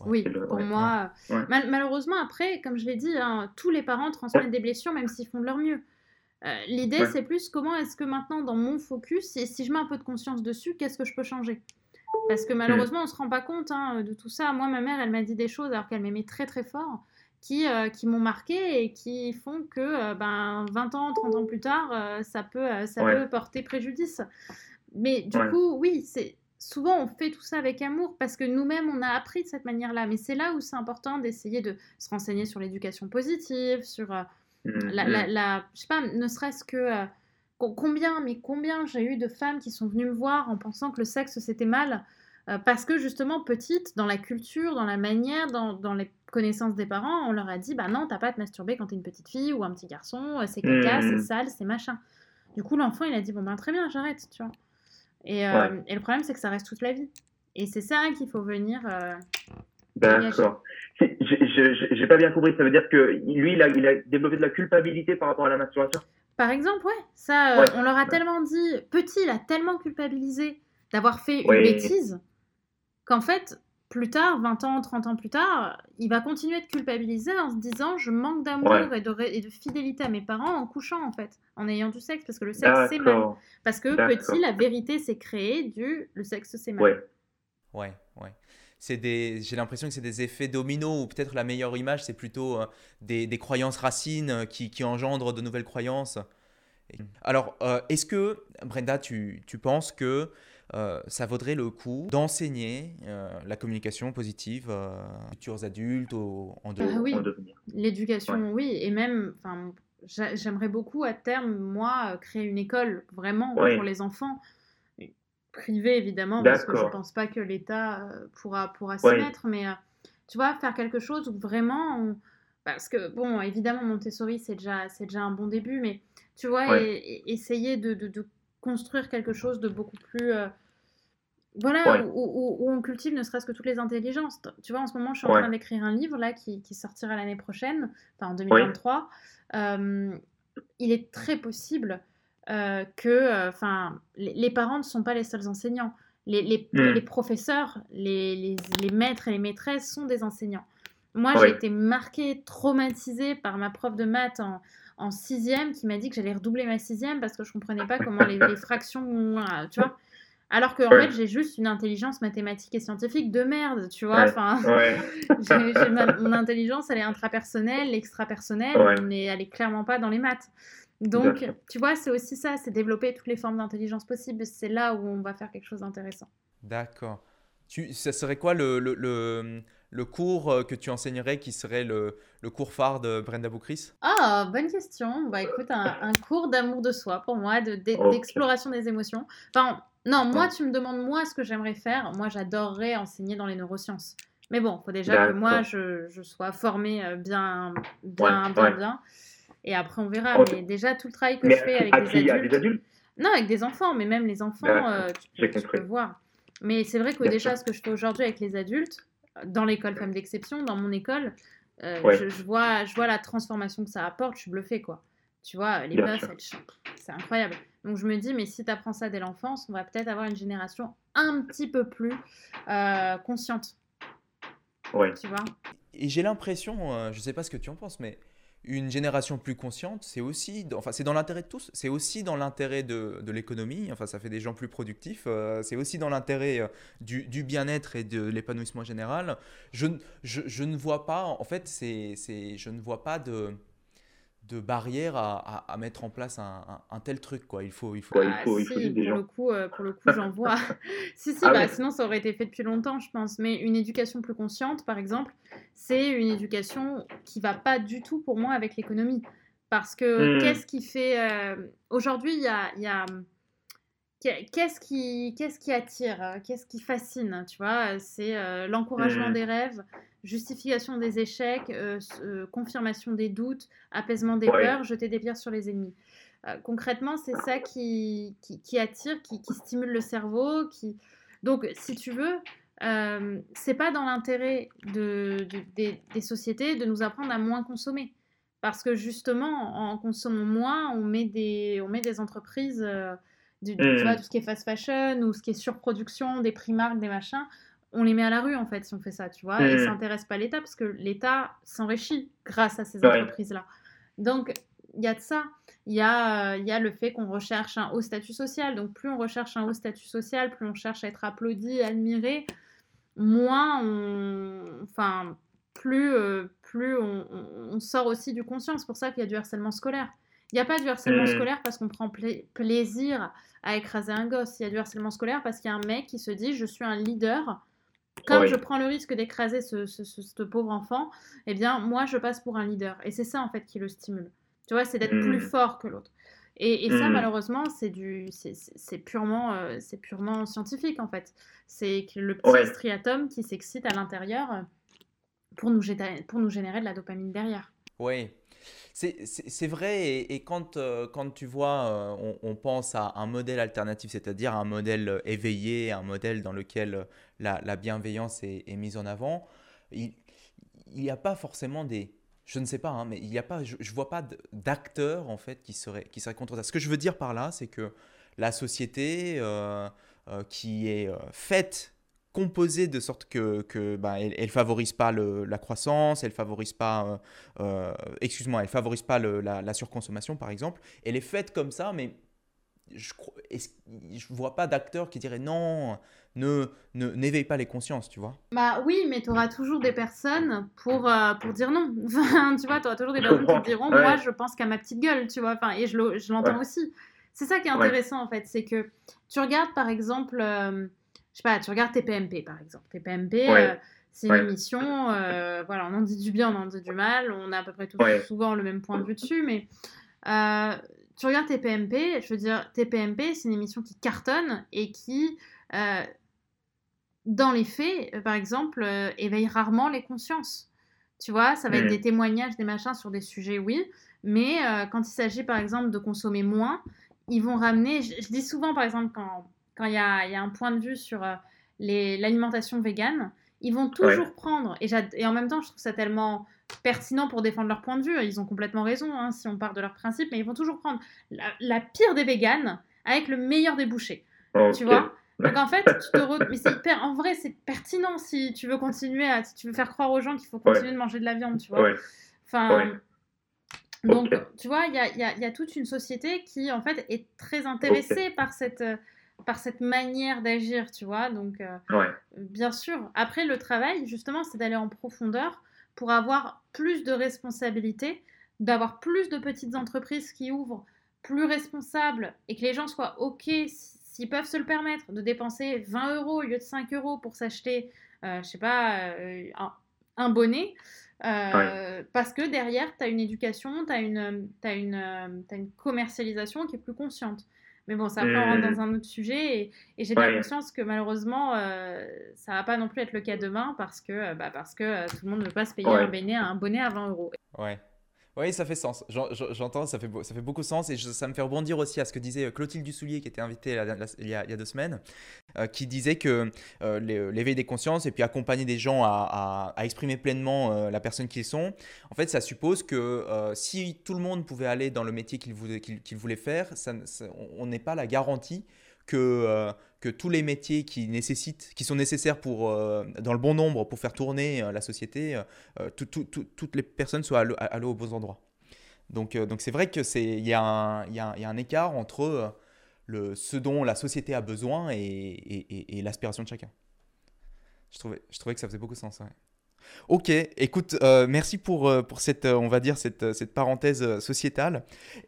Oui, pour moi. malheureusement, après, comme je l'ai dit, hein, tous les parents transmettent des blessures, même s'ils font de leur mieux. Euh, l'idée, c'est plus comment est-ce que maintenant, dans mon focus, et si je mets un peu de conscience dessus, qu'est-ce que je peux changer? Parce que malheureusement, on ne se rend pas compte hein, de tout ça. Moi, ma mère, elle m'a dit des choses alors qu'elle m'aimait très très fort, qui, euh, qui m'ont marqué et qui font que euh, ben, 20 ans, 30 ans plus tard, ça, peut, ça peut porter préjudice. Mais du coup, oui, c'est souvent on fait tout ça avec amour parce que nous-mêmes on a appris de cette manière-là. Mais c'est là où c'est important d'essayer de se renseigner sur l'éducation positive, sur euh, mmh, la, mmh. la, je sais pas, ne serait-ce que euh, combien, mais combien j'ai eu de femmes qui sont venues me voir en pensant que le sexe c'était mal. Euh, parce que justement, petite, dans la culture, dans la manière, dans, dans, les connaissances des parents, on leur a dit Bah non, t'as pas à te masturber quand t'es une petite fille ou un petit garçon, c'est caca, c'est mmh. sale, c'est machin. Du coup, l'enfant, il a dit Bon, ben très bien, j'arrête, tu vois. Euh, et, le problème, c'est que ça reste toute la vie. Et c'est ça qu'il faut venir. Euh, D'accord. J'ai pas bien compris. Ça veut dire que lui, il a, il a, développé de la culpabilité par rapport à la masturbation? Par exemple, ouais. Ça, euh, on leur a tellement dit. Petit, il a tellement culpabilisé d'avoir fait une bêtise qu'en fait, plus tard, 20 ans, 30 ans plus tard, il va continuer de culpabiliser en se disant je manque d'amour et, de, et, de, fidélité à mes parents en couchant en fait, en ayant du sexe, parce que le sexe c'est mal. Parce que petit, la vérité s'est créée du le sexe c'est mal. Ouais, ouais, ouais. C'est des, j'ai l'impression que c'est des effets dominos, ou peut-être la meilleure image, c'est plutôt euh, des, des, croyances racines euh, qui, qui, engendrent de nouvelles croyances. Alors, euh, est-ce que, Brenda, tu, tu penses que ça vaudrait le coup d'enseigner la communication positive aux futurs adultes au, en, ah oui. L'éducation, oui, et même, enfin, j'aimerais beaucoup à terme, moi, créer une école vraiment pour les enfants. Privée évidemment, parce que je ne pense pas que l'État pourra, pourra s'y mettre, mais tu vois, faire quelque chose où vraiment, parce que, bon, évidemment, Montessori, c'est déjà, déjà un bon début, mais tu vois, essayer de, de, construire quelque chose de beaucoup plus... Voilà, où, où, on cultive ne serait-ce que toutes les intelligences. Tu vois, en ce moment, je suis en train d'écrire un livre là qui, qui sortira l'année prochaine, enfin en 2023. il est très possible que, enfin, les, les, parents ne sont pas les seuls enseignants. Les, les, mmh. les professeurs, les, les, maîtres et les maîtresses sont des enseignants. Moi, j'ai été marquée, traumatisée par ma prof de maths en, en sixième qui m'a dit que j'allais redoubler ma sixième parce que je comprenais pas comment les, fractions, tu vois. Alors que en fait, j'ai juste une intelligence mathématique et scientifique de merde, tu vois. Enfin, mon intelligence, elle est intrapersonnelle, extrapersonnelle, mais elle est clairement pas dans les maths. Donc, tu vois, c'est aussi ça, c'est développer toutes les formes d'intelligence possibles. C'est là où on va faire quelque chose d'intéressant. D'accord. Tu, ça serait quoi le, le, le, le, cours euh, que tu enseignerais qui serait le, le cours phare de Brenda Boucris? Ah, bonne question. Bah écoute, un, un cours d'amour de soi pour moi, d'exploration de, des émotions. Enfin, non, moi, tu me demandes moi ce que j'aimerais faire. Moi, j'adorerais enseigner dans les neurosciences. Mais bon, il faut déjà que moi, je, je sois formée euh, bien, bien, bien, bien. Et après, on verra. Mais déjà, tout le travail que je fais avec des, adultes... adultes? Non, avec des enfants, mais même les enfants, euh, tu, peux voir. Mais c'est vrai que déjà, ce que je fais aujourd'hui avec les adultes, dans l'école Femmes d'Exception, dans mon école, euh, je, vois, je vois la transformation que ça apporte, je suis bluffée, quoi. Tu vois, les meufs, c'est incroyable. Donc je me dis, mais si tu apprends ça dès l'enfance, on va peut-être avoir une génération un petit peu plus euh, consciente. Ouais. Tu vois? Et j'ai l'impression, euh, je sais pas ce que tu en penses, mais une génération plus consciente, c'est aussi, enfin c'est dans l'intérêt de tous, c'est aussi dans l'intérêt de, de l'économie, enfin ça fait des gens plus productifs, euh, c'est aussi dans l'intérêt euh, du, du bien-être et de l'épanouissement général. Je, je, je, ne vois pas, en fait, c'est, je ne vois pas de de barrières à, à, mettre en place un, un, tel truc quoi. Il faut il faut, il faut, il faut pour, le coup, euh, pour le coup j'en vois. Si si ah bah, sinon ça aurait été fait depuis longtemps je pense. Mais une éducation plus consciente par exemple c'est une éducation qui va pas du tout pour moi avec l'économie. Parce que hmm. qu'est-ce qui fait euh, aujourd'hui il y a, y a Qu'est-ce qui, qu'est-ce qui attire Qu'est-ce qui fascine Tu vois, c'est euh, l'encouragement hmm. des rêves, justification des échecs, euh, euh, confirmation des doutes, apaisement des peurs, jeter des pierres sur les ennemis. Euh, concrètement, c'est ça qui, qui, attire, qui, stimule le cerveau. Qui... Donc, si tu veux, c'est pas dans l'intérêt de, des, sociétés de nous apprendre à moins consommer. Parce que justement, en consommant moins, on met des, on met des entreprises, du, tu vois, mmh. tout ce qui est fast fashion ou ce qui est surproduction, des primarques, des machins, on les met à la rue en fait si on fait ça, tu vois, et ça n'intéresse pas l'État parce que l'État s'enrichit grâce à ces entreprises-là. Donc il y a de ça. Il y a, y a le fait qu'on recherche un haut statut social. Donc plus on recherche un haut statut social, plus on cherche à être applaudi, admiré, moins on... Enfin, plus, euh, plus on, sort aussi du conscience. C'est pour ça qu'il y a du harcèlement scolaire. Il n'y a pas du harcèlement scolaire parce qu'on prend plaisir à écraser un gosse. Il y a du harcèlement scolaire parce qu'il y a un mec qui se dit je suis un leader comme je prends le risque d'écraser ce, pauvre enfant, eh bien, moi, je passe pour un leader. Et c'est ça, en fait, qui le stimule. Tu vois, c'est d'être plus mmh. fort que l'autre. Et, ça, mmh. malheureusement, c'est du, c'est purement, euh, c'est purement scientifique, en fait. C'est le petit striatum qui s'excite à l'intérieur euh, pour nous, pour nous générer de la dopamine derrière. Oui, c'est vrai, et, quand, euh, quand tu vois, euh, on, pense à un modèle alternatif, c'est-à-dire un modèle euh, éveillé, un modèle dans lequel la, la bienveillance est, est, mise en avant, il n'y a pas forcément des... Je ne sais pas, hein, mais il y a pas, je ne vois pas d'acteurs en fait qui seraient, qui seraient contre ça. Ce que je veux dire par là, c'est que la société qui est faite composée de sorte que, que bah, elle, favorise pas le, la croissance, elle favorise pas, euh, euh, excuse-moi, elle favorise pas le, la, la, surconsommation par exemple. Elle est faite comme ça, mais je je vois pas d'acteur qui dirait non, ne n'éveille pas les consciences, tu vois. Bah oui, mais tu auras toujours des personnes pour, euh, pour dire non. Enfin, tu vois, tu auras toujours des personnes qui diront moi je pense qu'à ma petite gueule, tu vois. Enfin, et je l'entends aussi. c'est ça qui est intéressant en fait, c'est que tu regardes par exemple, je sais pas, tu regardes TPMP par exemple. TPMP, c'est une émission, voilà, on en dit du bien, on en dit du mal, on a à peu près tous souvent le même point de vue dessus, mais tu regardes TPMP, je veux dire, TPMP, c'est une émission qui cartonne et qui, dans les faits, par exemple, éveille rarement les consciences. Tu vois, ça va être mmh. des témoignages, des machins sur des sujets, oui. Mais euh, quand il s'agit, par exemple, de consommer moins, ils vont ramener. Je, dis souvent, par exemple, quand il quand y, a, y, a, un point de vue sur euh, l'alimentation végane, ils vont toujours prendre. Et, et, en même temps, je trouve ça tellement pertinent pour défendre leur point de vue. Ils ont complètement raison hein, si on part de leur principe, mais ils vont toujours prendre la, pire des véganes avec le meilleur des bouchers. Tu vois donc en fait, tu te mais c'est hyper... en vrai, c'est pertinent si tu veux continuer à, si tu veux faire croire aux gens qu'il faut continuer de manger de la viande, tu vois. Enfin, donc tu vois, il y a, y, a, y a, toute une société qui en fait est très intéressée par cette par cette manière d'agir, tu vois. Donc euh, bien sûr. Après, le travail, justement, c'est d'aller en profondeur pour avoir plus de responsabilités, d'avoir plus de petites entreprises qui ouvrent plus responsables et que les gens soient OK s'ils peuvent se le permettre de dépenser 20 euros au lieu de 5 euros pour s'acheter, euh, je sais pas, euh, un, bonnet, euh, parce que derrière, tu as une éducation, tu as une, as une, as une commercialisation qui est plus consciente. Mais bon, ça rentre mmh. dans un autre sujet et, j'ai bien conscience que malheureusement, ça va pas non plus être le cas demain parce que, bah, parce que tout le monde ne veut pas se payer un, bonnet, un bonnet à 20 euros. Ouais. Oui, ça fait sens. J'entends, ça fait, ça fait beaucoup sens. Et ça me fait rebondir aussi à ce que disait euh, Clotilde Dussoulier, qui était invitée il, y a, deux semaines, euh, qui disait que euh, l'éveil des consciences et puis accompagner des gens à, exprimer pleinement la personne qu'ils sont, en fait, ça suppose que si tout le monde pouvait aller dans le métier qu'il voulait, faire, on n'est pas la garantie que, que tous les métiers qui, nécessitent, qui sont nécessaires pour, dans le bon nombre pour faire tourner la société, toutes les personnes soient allées aux bons endroits. Donc donc c'est vrai y, a un, y, a, y a un écart entre le, ce dont la société a besoin et, l'aspiration de chacun. Je trouvais, je trouvais que ça faisait beaucoup de sens. Ok, écoute, euh, merci pour, euh, pour cette, euh, on va dire, cette, cette parenthèse sociétale.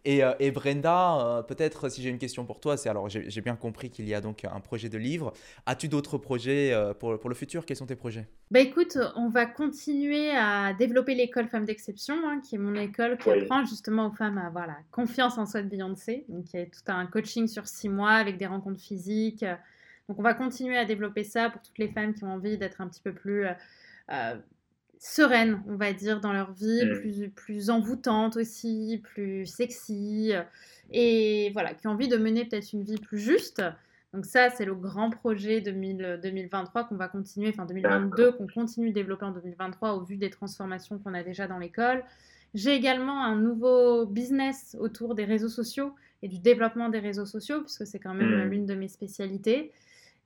Et, et Brenda, peut-être si j'ai une question pour toi, c'est alors j'ai bien compris qu'il y a donc un projet de livre. As-tu d'autres projets pour, pour, le futur? Quels sont tes projets? Bah écoute, on va continuer à développer l'école Femmes d'Exception, hein, qui est mon école qui apprend justement aux femmes à avoir la confiance en soi de Beyoncé. Donc il y a tout un coaching sur six mois avec des rencontres physiques. Donc on va continuer à développer ça pour toutes les femmes qui ont envie d'être un petit peu plus euh, sereines, on va dire, dans leur vie, mm. plus, plus envoûtantes aussi, plus sexy, euh, et voilà, qui ont envie de mener peut-être une vie plus juste. Donc ça, c'est le grand projet 2023 qu'on va continuer, enfin 2022, qu'on continue de développer en 2023 au vu des transformations qu'on a déjà dans l'école. J'ai également un nouveau business autour des réseaux sociaux et du développement des réseaux sociaux, puisque c'est quand même mm. l'une de mes spécialités.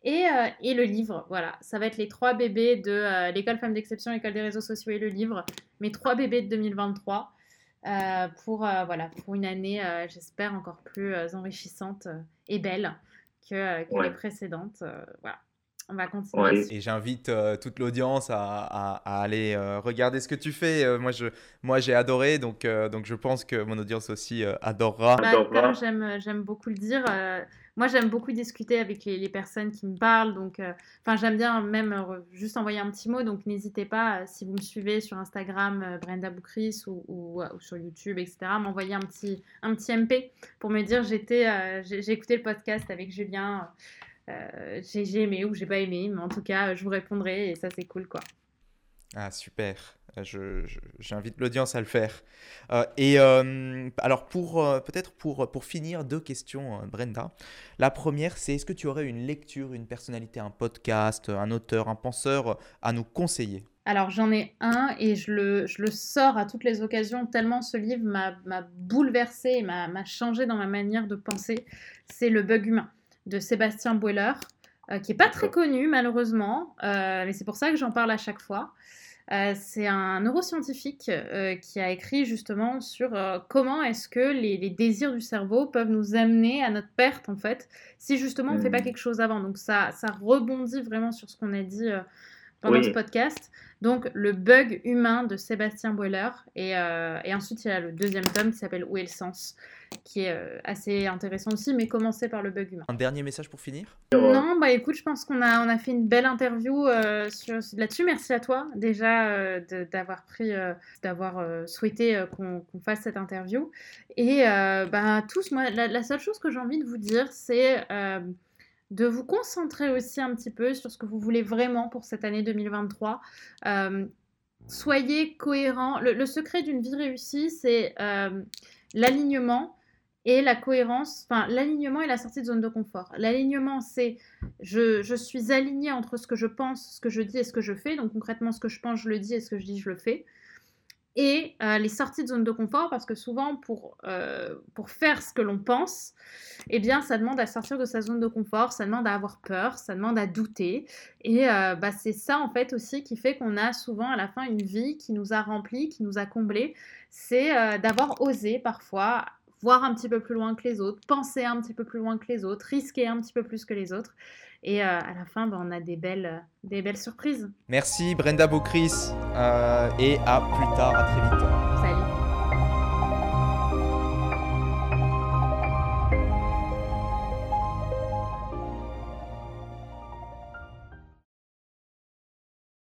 Euh, et, le livre, voilà. Ça va être les trois bébés de euh, l'école Femmes d'Exception, l'école des réseaux sociaux et le livre. Mes trois bébés de 2023 euh, pour, voilà, pour une année, j'espère, encore plus enrichissante et belle que, les précédentes. voilà. On va continuer. Et j'invite toute l'audience à, aller regarder ce que tu fais. moi, je, moi, j'ai adoré, donc, donc je pense que mon audience aussi adorera. Bah, comme j'aime beaucoup le dire, moi, j'aime beaucoup discuter avec les, personnes qui me parlent. Donc, euh, enfin, j'aime bien même euh, juste envoyer un petit mot. Donc, n'hésitez pas, euh, si vous me suivez sur Instagram, Brenda Boukris ou, sur YouTube, etc., m'envoyer un petit, un petit MP pour me dire j'étais, j'ai écouté le podcast avec Julien. J'ai aimé ou j'ai pas aimé, mais en tout cas, je vous répondrai et ça, c'est cool, quoi. Ah, super. J'invite l'audience à le faire. Euh, et euh, alors, pour euh, peut-être pour, pour finir, deux questions, Brenda. La première, c'est est-ce que tu aurais une lecture, une personnalité, un podcast, un auteur, un penseur à nous conseiller? Alors j'en ai un et je le, je le, sors à toutes les occasions tellement ce livre m'a bouleversé et m'a changé dans ma manière de penser. C'est Le bug humain de Sébastien Boiler, qui n'est pas très connu malheureusement, mais c'est pour ça que j'en parle à chaque fois. Euh, c'est un neuroscientifique euh, qui a écrit justement sur euh, comment est-ce que les, désirs du cerveau peuvent nous amener à notre perte en fait, si justement on ne fait pas mmh. quelque chose avant. Donc ça, ça rebondit vraiment sur ce qu'on a dit pendant ce podcast. Donc le bug humain de Sébastien Boiler et, et, ensuite il y a le deuxième tome qui s'appelle Où est le sens qui est euh, assez intéressant aussi, mais commencer par le bug humain. Un dernier message pour finir? Non, bah écoute, je pense qu'on a, on a fait une belle interview euh, là-dessus. Merci à toi déjà euh, d'avoir pris, d'avoir souhaité qu'on fasse cette interview. Et bah, tous, moi, la, seule chose que j'ai envie de vous dire, c'est de vous concentrer aussi un petit peu sur ce que vous voulez vraiment pour cette année 2023 soyez cohérent. Le, secret d'une vie réussie, c'est l'alignement et la cohérence, enfin l'alignement et la sortie de zone de confort. L'alignement, c'est je, je, suis aligné entre ce que je pense, ce que je dis et ce que je fais. Donc concrètement, ce que je pense, je le dis et ce que je dis, je le fais. Et euh, les sorties de zone de confort, parce que souvent, pour, euh, pour faire ce que l'on pense, eh bien, ça demande à sortir de sa zone de confort, ça demande à avoir peur, ça demande à douter. Et euh, bah, c'est ça, en fait, aussi qui fait qu'on a souvent à la fin une vie qui nous a rempli, qui nous a comblé. C'est d'avoir osé parfois voir un petit peu plus loin que les autres, penser un petit peu plus loin que les autres, risquer un petit peu plus que les autres. Et euh, à la fin, ben, on a des belles, des belles surprises. Merci Brenda Beaucris euh, et à plus tard, à très vite.